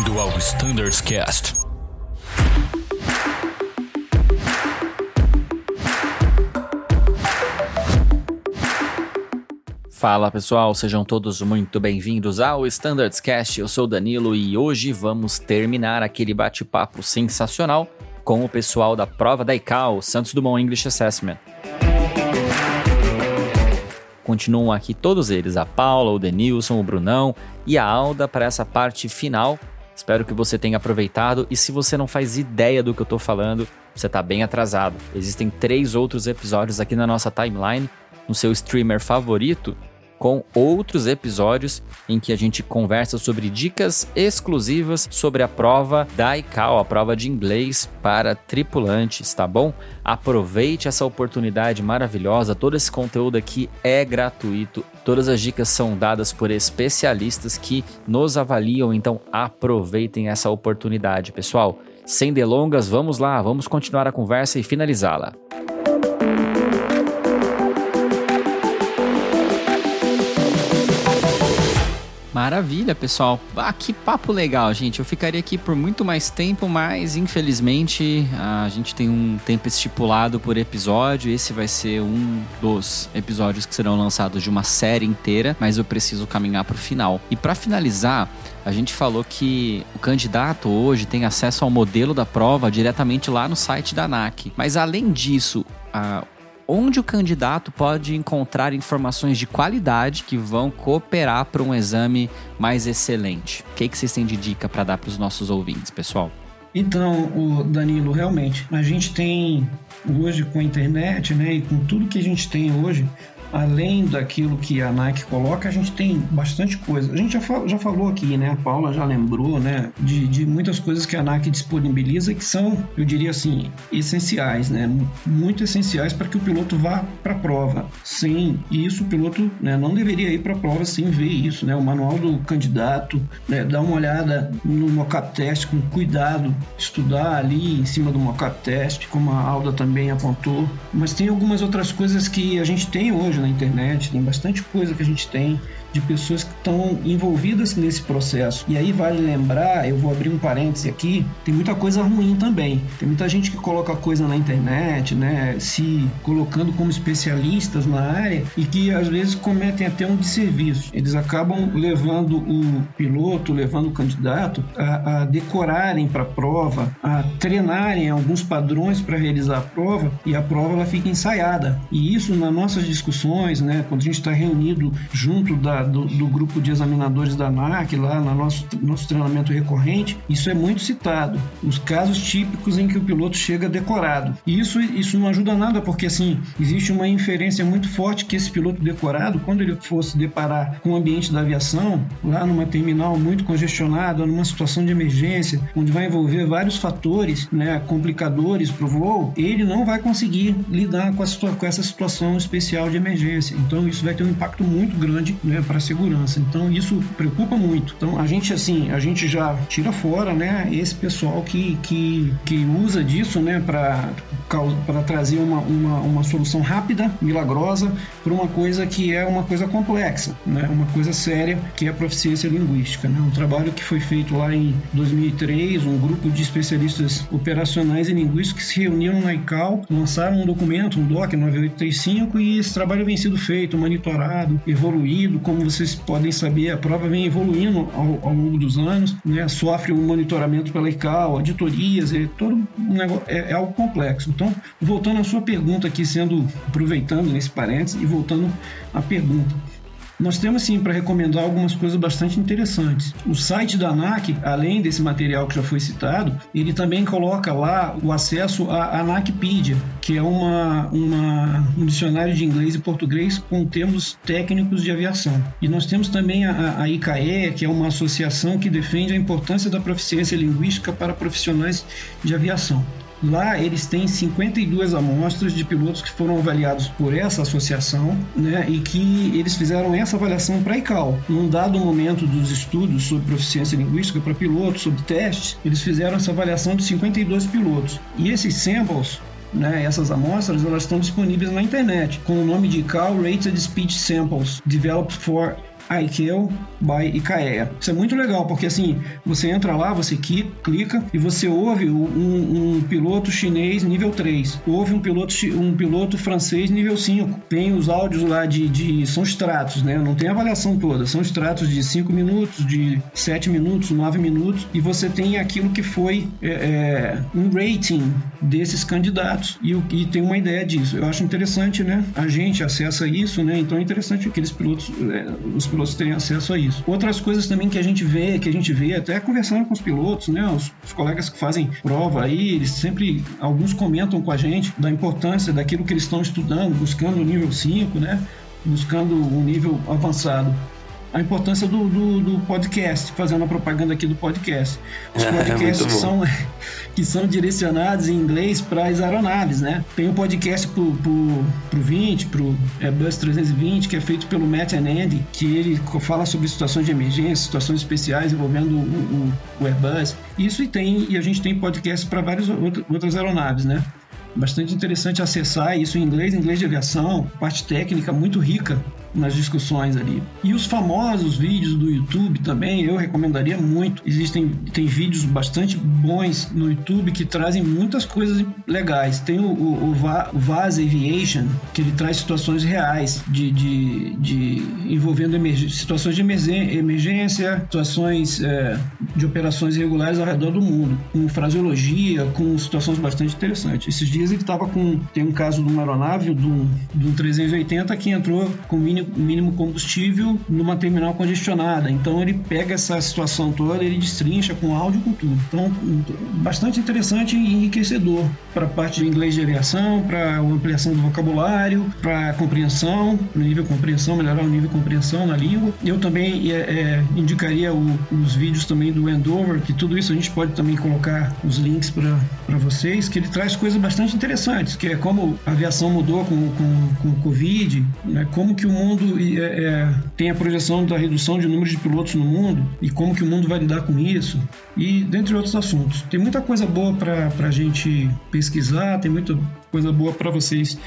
Bem-vindo ao Standards Cast. Fala pessoal, sejam todos muito bem-vindos ao Standards Cast. Eu sou Danilo e hoje vamos terminar aquele bate-papo sensacional com o pessoal da prova da ICAO, Santos Dumont English Assessment. Continuam aqui todos eles, a Paula, o Denilson, o Brunão e a Alda para essa parte final. Espero que você tenha aproveitado e se você não faz ideia do que eu estou falando, você está bem atrasado. Existem três outros episódios aqui na nossa timeline, no seu streamer favorito, com outros episódios em que a gente conversa sobre dicas exclusivas sobre a prova da ICAO, a prova de inglês para tripulantes, tá bom? Aproveite essa oportunidade maravilhosa, todo esse conteúdo aqui é gratuito, todas as dicas são dadas por especialistas que nos avaliam, então aproveitem essa oportunidade, pessoal. Sem delongas, vamos lá, vamos continuar a conversa e finalizá-la. Maravilha, pessoal. Ah, que papo legal, gente. Eu ficaria aqui por muito mais tempo, mas infelizmente a gente tem um tempo estipulado por episódio. Esse vai ser um dos episódios que serão lançados de uma série inteira, mas eu preciso caminhar para o final. E para finalizar, a gente falou que o candidato hoje tem acesso ao modelo da prova diretamente lá no site da ANAC. Mas além disso, a onde o candidato pode encontrar informações de qualidade que vão cooperar para um exame mais excelente. O que, que vocês têm de dica para dar para os nossos ouvintes, pessoal? Então, o Danilo, realmente, a gente tem hoje com a internet, né, e com tudo que a gente tem hoje, além daquilo que a Nike coloca, a gente tem bastante coisa. A gente já, fal, já falou aqui, né? A Paula já lembrou, né? De, de muitas coisas que a Nike disponibiliza que são, eu diria assim, essenciais, né? Muito essenciais para que o piloto vá para a prova. Sem isso, o piloto né, não deveria ir para a prova sem ver isso, né? O manual do candidato, né, dar uma olhada no mockup test com cuidado, estudar ali em cima do mockup test, como a Alda também apontou. Mas tem algumas outras coisas que a gente tem hoje na internet, tem bastante coisa que a gente tem de pessoas que estão envolvidas nesse processo. E aí vale lembrar, eu vou abrir um parêntese aqui, tem muita coisa ruim também. Tem muita gente que coloca coisa na internet, né, se colocando como especialistas na área e que às vezes cometem até um desserviço. Eles acabam levando o piloto, levando o candidato a, a decorarem para a prova, a treinarem alguns padrões para realizar a prova e a prova ela fica ensaiada. E isso nas nossas discussões, né, quando a gente está reunido junto da do, do, grupo de examinadores da ANAC, lá no nosso, nosso treinamento recorrente, isso é muito citado. Os casos típicos em que o piloto chega decorado. E isso, isso não ajuda nada, porque assim, existe uma inferência muito forte que esse piloto decorado, quando ele fosse deparar com o ambiente da aviação, lá numa terminal muito congestionada, numa situação de emergência, onde vai envolver vários fatores, né, complicadores para o voo, ele não vai conseguir lidar com, a, com essa situação especial de emergência. Então isso vai ter um impacto muito grande né, para a segurança. Então isso preocupa muito. Então a gente assim, a gente já tira fora, né, esse pessoal que, que, que usa disso, né, para para trazer uma, uma, uma solução rápida, milagrosa, para uma coisa que é uma coisa complexa, né, uma coisa séria, que é a proficiência linguística. Né, um trabalho que foi feito lá em 2003, um grupo de especialistas operacionais e linguísticos que se reuniram na ICAO, lançaram um documento, um DOC 9835, e esse trabalho vem sido feito, monitorado, evoluído, como como vocês podem saber, a prova vem evoluindo ao, ao longo dos anos, né? sofre um monitoramento pela ICAO, auditorias, é, todo um negócio, é, é, algo complexo. Então, voltando à sua pergunta aqui, sendo aproveitando nesse parênteses e voltando à pergunta. Nós temos sim para recomendar algumas coisas bastante interessantes. O site da ANAC, além desse material que já foi citado, ele também coloca lá o acesso à ANACpedia, que é uma, uma, um dicionário de inglês e português com termos técnicos de aviação. E nós temos também a, a ICAE, que é uma associação que defende a importância da proficiência linguística para profissionais de aviação. Lá eles têm 52 amostras de pilotos que foram avaliados por essa associação, né, e que eles fizeram essa avaliação para a ICAO. Num dado momento dos estudos sobre proficiência linguística para pilotos, sobre testes, eles fizeram essa avaliação de 52 pilotos. E esses samples né, essas amostras elas estão disponíveis na internet com o nome de ICAO Rated Speech Samples Developed for ICAO by ICAEA. Isso é muito legal, porque assim, você entra lá, você clica e você ouve um, um piloto chinês nível 3, ouve um piloto, um piloto francês nível 5. Tem os áudios lá de, de. São extratos, né? Não tem avaliação toda, são extratos de 5 minutos, de 7 minutos, 9 minutos, e você tem aquilo que foi é, é, um rating desses candidatos e, e tem uma ideia disso. Eu acho interessante, né? A gente acessa isso, né? Então é interessante que aqueles pilotos, é, os pilotos tenham acesso a isso. Outras coisas também que a gente vê, que a gente vê até conversando com os pilotos, né? Os, os colegas que fazem prova aí, eles sempre, alguns comentam com a gente da importância daquilo que eles estão estudando, buscando o nível 5, né? Buscando um nível avançado a importância do, do, do, podcast, fazendo a propaganda aqui do podcast. Os é, podcasts é que, são, que são direcionados em inglês para as aeronaves, né? Tem um podcast pro, pro, pro 20, pro Airbus 320, que é feito pelo Matt and Andy, que ele fala sobre situações de emergência, situações especiais envolvendo o, o, o Airbus. Isso e tem, e a gente tem podcast para várias outras aeronaves, né? Bastante interessante acessar isso em inglês, inglês de aviação, parte técnica muito rica nas discussões ali. E os famosos vídeos do YouTube também eu recomendaria muito. Existem tem vídeos bastante bons no YouTube que trazem muitas coisas legais. Tem o, o, o Vaz Aviation, que ele traz situações reais de, de, de envolvendo situações de emergência, situações é, de operações irregulares ao redor do mundo, com fraseologia, com situações bastante interessantes. Esses dias ele estava com tem um caso de uma aeronave, de um, de um 380 que entrou com mini mínimo combustível numa terminal congestionada. Então ele pega essa situação toda, ele destrincha com áudio com tudo. Então, bastante interessante e enriquecedor para a parte de inglês de aviação, para ampliação do vocabulário, para compreensão, no nível compreensão, melhorar o nível de compreensão na língua. Eu também é, é, indicaria o, os vídeos também do Endover, que tudo isso a gente pode também colocar os links para vocês, que ele traz coisas bastante interessantes, que é como a aviação mudou com, com, com o Covid, né, como que o mundo mundo é, é, tem a projeção da redução de número de pilotos no mundo e como que o mundo vai lidar com isso e dentre outros assuntos. Tem muita coisa boa para a gente pesquisar, tem muita coisa boa para vocês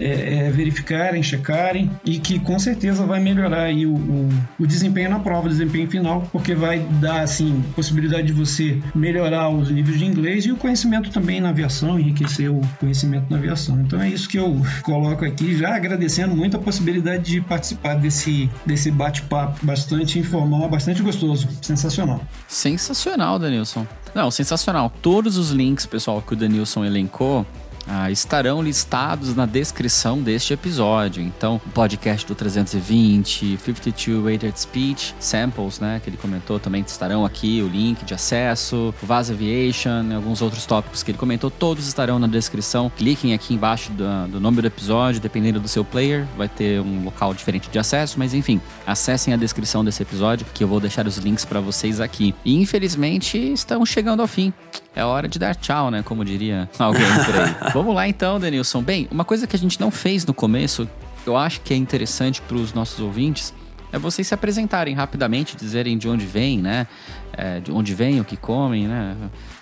é, é, verificarem, checarem e que com certeza vai melhorar aí o, o, o, desempenho na prova, o desempenho final, porque vai dar assim possibilidade de você melhorar os níveis de inglês e o conhecimento também na aviação, enriquecer o conhecimento na aviação. Então é isso que eu coloco aqui, já agradecendo muito a possibilidade de participar desse, desse bate-papo bastante informal, bastante gostoso, sensacional. Sensacional, Danilson. Não, sensacional. Todos os links, pessoal, que o Danilson elencou, ah, estarão listados na descrição deste episódio. Então, o podcast do 320, 52 Weighted Speech, samples, né, que ele comentou também estarão aqui, o link de acesso, Vaz Aviation alguns outros tópicos que ele comentou, todos estarão na descrição. Cliquem aqui embaixo do, do nome do episódio, dependendo do seu player, vai ter um local diferente de acesso, mas enfim, acessem a descrição desse episódio que eu vou deixar os links para vocês aqui. E infelizmente estamos chegando ao fim é hora de dar tchau, né? Como diria alguém por aí. Vamos lá então, Denilson. Bem, uma coisa que a gente não fez no começo, eu acho que é interessante para os nossos ouvintes, é vocês se apresentarem rapidamente, dizerem de onde vêm, né? É, de onde vêm, o que comem, né?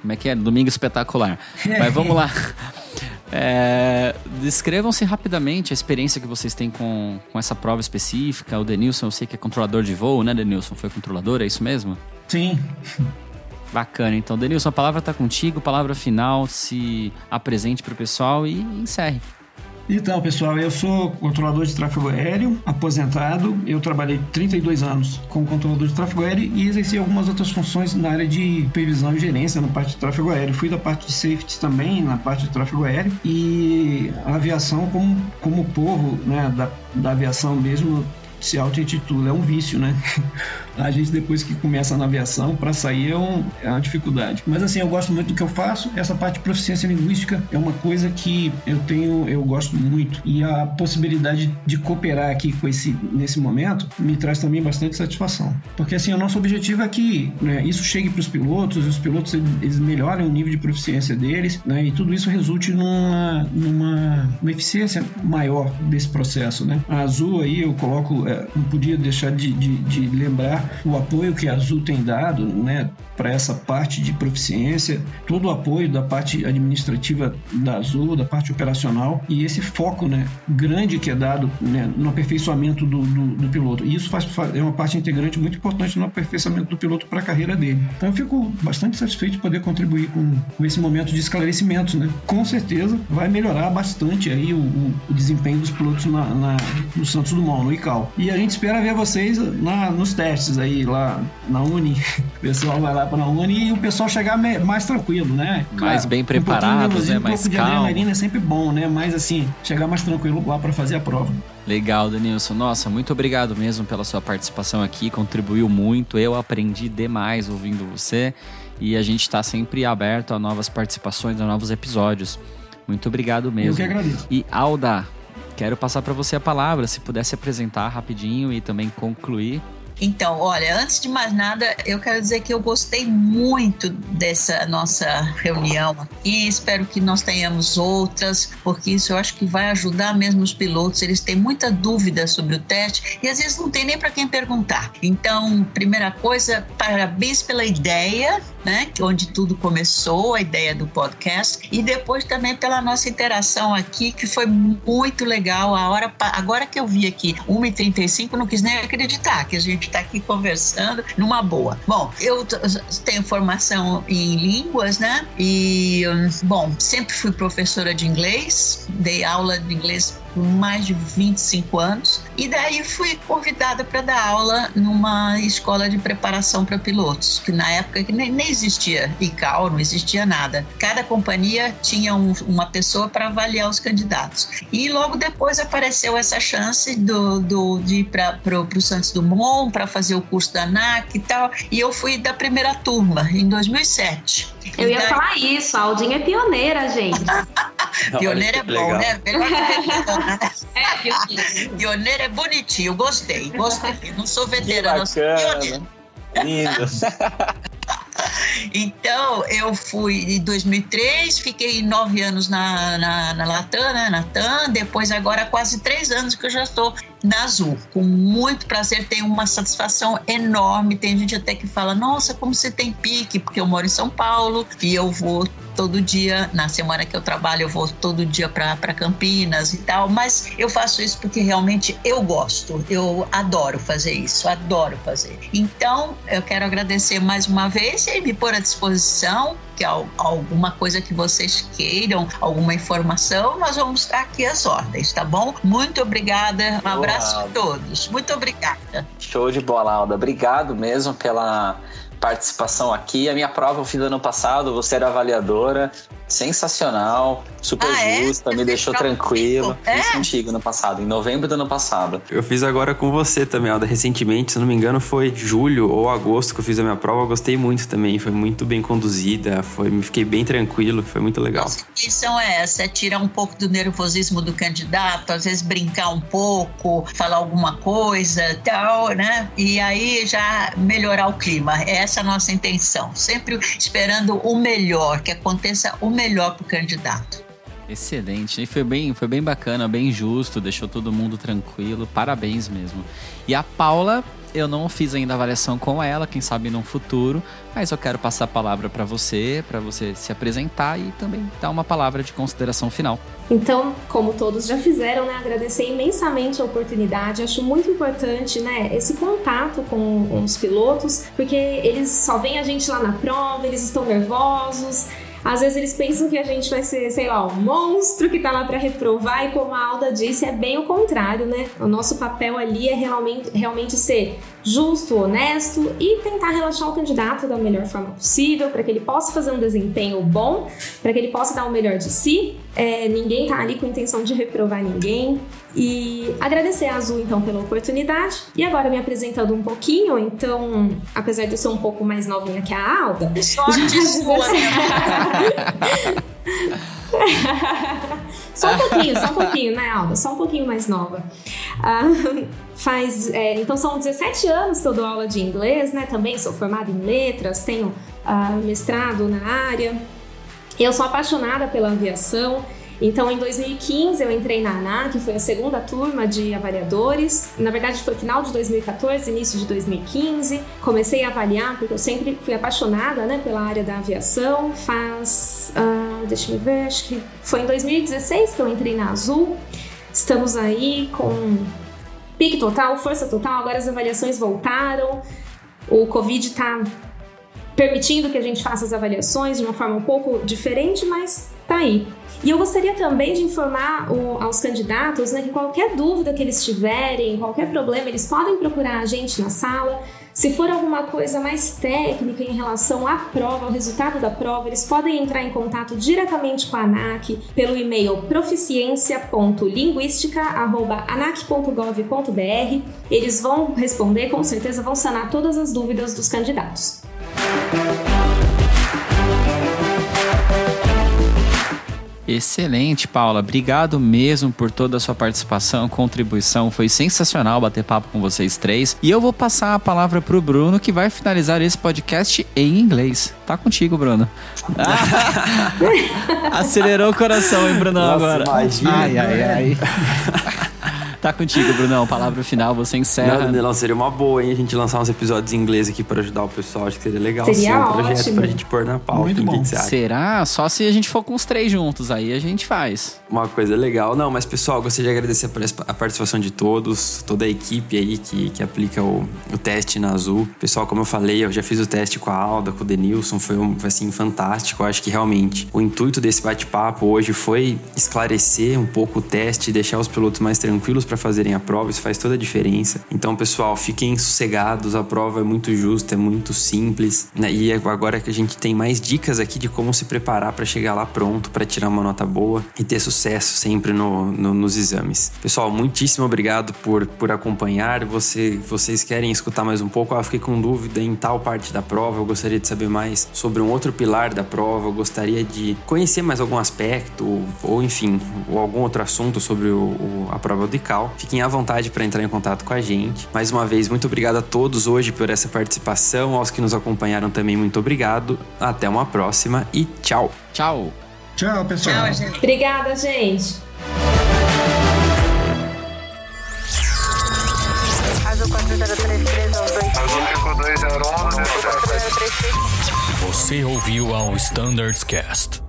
Como é que é? Domingo espetacular. Mas vamos lá. É, descrevam-se rapidamente a experiência que vocês têm com, com essa prova específica. O Denilson, eu sei que é controlador de voo, né, Denilson? Foi controlador, é isso mesmo? Sim. Bacana. Então, Denilson, a palavra está contigo, palavra final, se apresente para o pessoal e encerre. Então, pessoal, eu sou controlador de tráfego aéreo, aposentado. Eu trabalhei 32 anos como controlador de tráfego aéreo e exerci algumas outras funções na área de previsão e gerência na parte de tráfego aéreo. Fui da parte de safety também, na parte de tráfego aéreo. E a aviação, como, como povo né, da, da aviação mesmo, se auto-intitula, é um vício, né? A gente depois que começa na aviação, para sair é, um, é, uma dificuldade. Mas assim, eu gosto muito do que eu faço. Essa parte de proficiência linguística é uma coisa que eu tenho, eu gosto muito. E a possibilidade de cooperar aqui com esse nesse momento me traz também bastante satisfação. Porque assim, o nosso objetivo é que né, isso chegue para os pilotos, os pilotos eles melhorem o nível de proficiência deles, né? E tudo isso resulte numa, numa, numa eficiência maior desse processo, né? A Azul aí eu coloco não podia deixar de, de, de, lembrar o apoio que a Azul tem dado né, para essa parte de proficiência, todo o apoio da parte administrativa da Azul, da parte operacional e esse foco né, grande que é dado né, no aperfeiçoamento do, do, do, piloto. E isso faz, é uma parte integrante muito importante no aperfeiçoamento do piloto para a carreira dele. Então eu fico bastante satisfeito de poder contribuir com, com esse momento de esclarecimento. Né? Com certeza vai melhorar bastante aí o, o, o desempenho dos pilotos na, na, no Santos Dumont, no ICAO. E a gente espera ver vocês na, nos testes aí lá na Uni. O pessoal vai lá para a Uni e o pessoal chegar mais tranquilo, né? Mais bem preparados, um né? Mais um calmo. de adrenalina é sempre bom, né? Mas assim, chegar mais tranquilo lá para fazer a prova. Legal, Denilson. Nossa, muito obrigado mesmo pela sua participação aqui, contribuiu muito. Eu aprendi demais ouvindo você e a gente está sempre aberto a novas participações, a novos episódios. Muito obrigado mesmo. Eu que agradeço. E Alda, quero passar para você a palavra, se pudesse apresentar rapidinho e também concluir então, olha, antes de mais nada, eu quero dizer que eu gostei muito dessa nossa reunião e espero que nós tenhamos outras, porque isso eu acho que vai ajudar mesmo os pilotos. Eles têm muita dúvida sobre o teste e às vezes não tem nem para quem perguntar. Então, primeira coisa, parabéns pela ideia, né? Onde tudo começou, a ideia do podcast, e depois também pela nossa interação aqui, que foi muito legal. A hora, agora que eu vi aqui 1h35, não quis nem acreditar que a gente está aqui conversando numa boa. Bom, eu tenho formação em línguas, né? E, bom, sempre fui professora de inglês, dei aula de inglês mais de 25 anos. E daí fui convidada para dar aula numa escola de preparação para pilotos, que na época nem, nem existia ICAO, não existia nada. Cada companhia tinha um, uma pessoa para avaliar os candidatos. E logo depois apareceu essa chance do, do, de ir para o Santos Dumont para fazer o curso da ANAC e tal. E eu fui da primeira turma, em 2007. Eu ia daí... falar isso, a Aldinha é pioneira, gente. pioneira é bom, né? é, pioneira é bonitinho, gostei, gostei. Não sou veterana, sou pioneira. Lindo. Então, eu fui em 2003, fiquei nove anos na, na, na Latam, né, na TAM, depois agora quase três anos que eu já estou na Azul. Com muito prazer, tenho uma satisfação enorme. Tem gente até que fala, nossa, como você tem pique, porque eu moro em São Paulo e eu vou todo dia, na semana que eu trabalho, eu vou todo dia para Campinas e tal, mas eu faço isso porque realmente eu gosto, eu adoro fazer isso, adoro fazer. Então, eu quero agradecer mais uma vez e me pôr à disposição que alguma coisa que vocês queiram, alguma informação, nós vamos estar aqui às ordens, tá bom? Muito obrigada, um abraço a todos. Muito obrigada. Show de bola, Alda. Obrigado mesmo pela participação aqui. A minha prova eu fiz ano passado, você era avaliadora sensacional, super ah, é? justa, me deixou tranquilo. É? Fiz contigo no passado, em novembro do ano passado. Eu fiz agora com você também, Alda. Recentemente, se não me engano, foi julho ou agosto que eu fiz a minha prova. Eu gostei muito também, foi muito bem conduzida, foi, me fiquei bem tranquilo, foi muito legal. Nossa, a intenção é essa, é tirar um pouco do nervosismo do candidato, às vezes brincar um pouco, falar alguma coisa tal, né? E aí já melhorar o clima. Essa é a nossa intenção. Sempre esperando o melhor, que aconteça o melhor para o candidato. Excelente, e foi bem, foi bem bacana, bem justo, deixou todo mundo tranquilo, parabéns mesmo. E a Paula, eu não fiz ainda avaliação com ela, quem sabe no futuro, mas eu quero passar a palavra para você, para você se apresentar e também dar uma palavra de consideração final. Então, como todos já fizeram, né, agradecer imensamente a oportunidade. Acho muito importante, né, esse contato com, com os pilotos, porque eles só veem a gente lá na prova, eles estão nervosos às vezes eles pensam que a gente vai ser, sei lá, um monstro que tá lá para reprovar, e como a Alda disse, é bem o contrário, né? O nosso papel ali é realmente, realmente ser justo, honesto e tentar relaxar o candidato da melhor forma possível para que ele possa fazer um desempenho bom, para que ele possa dar o melhor de si. É, ninguém tá ali com a intenção de reprovar ninguém. E agradecer a Azul então pela oportunidade. E agora me apresentando um pouquinho, então, apesar de eu ser um pouco mais novinha que a Alda, sorte sua, né? só um pouquinho, só um pouquinho, né, Alda? Só um pouquinho mais nova. Uh, faz, é, então são 17 anos que eu dou aula de inglês, né? Também sou formada em letras, tenho uh, mestrado na área. Eu sou apaixonada pela aviação Então, em 2015, eu entrei na ANAC, foi a segunda turma de avaliadores. Na verdade, foi final de 2014, início de 2015. Comecei a avaliar, porque eu sempre fui apaixonada né, pela área da aviação. Faz, uh, deixa eu ver, acho que foi em 2016 que eu entrei na Azul. Estamos aí com pique total, força total. Agora as avaliações voltaram. O Covid está permitindo que a gente faça as avaliações de uma forma um pouco diferente, mas tá aí. E eu gostaria também de informar o, aos candidatos né, que qualquer dúvida que eles tiverem, qualquer problema, eles podem procurar a gente na sala. Se for alguma coisa mais técnica em relação à prova, ao resultado da prova, eles podem entrar em contato diretamente com a ANAC pelo e-mail proficiência.linguística.anac.gov.br. Eles vão responder, com certeza vão sanar todas as dúvidas dos candidatos. Excelente, Paula. Obrigado mesmo por toda a sua participação, contribuição. Foi sensacional bater papo com vocês três. E eu vou passar a palavra pro Bruno, que vai finalizar esse podcast em inglês. Tá contigo, Bruno. Acelerou o coração, hein, Bruno, Nossa, agora. Imagina. Ai, ai, ai. Tá contigo, Brunão. Palavra final, você encerra. Não, não, seria uma boa, hein? A gente lançar uns episódios em inglês aqui para ajudar o pessoal. Acho que seria legal. Seria sim, um ótimo. projeto pra gente pôr na pauta. Muito bom. Que que Será? Só se a gente for com os três juntos, aí a gente faz. Uma coisa legal. Não, mas pessoal, gostaria de agradecer a participação de todos, toda a equipe aí que, que aplica o, o teste na Azul. Pessoal, como eu falei, eu já fiz o teste com a Alda, com o Denilson, foi, um, foi assim, fantástico. Eu acho que realmente o intuito desse bate-papo hoje foi esclarecer um pouco o teste, deixar os pilotos mais tranquilos para fazerem a prova isso faz toda a diferença. Então, pessoal, fiquem sossegados, a prova é muito justa, é muito simples, né? E agora que a gente tem mais dicas aqui de como se preparar para chegar lá pronto, para tirar uma nota boa e ter sucesso sempre no, no, nos exames. Pessoal, muitíssimo obrigado por, por acompanhar. Você, vocês querem escutar mais um pouco? Ah, fiquei com dúvida em tal parte da prova, eu gostaria de saber mais sobre um outro pilar da prova, eu gostaria de conhecer mais algum aspecto, ou, ou enfim, ou algum outro assunto sobre o, o, a prova do ICAO. Fiquem à vontade para entrar em contato com a gente. Mais uma vez, muito obrigado a todos hoje por essa participação. Aos que nos acompanharam também, muito obrigado. Até uma próxima e tchau. Tchau. Tchau, pessoal. Tchau, gente. Obrigada, gente. Azul 403312. Azul 5201, Azul 4033. Você ouviu ao Standards Cast.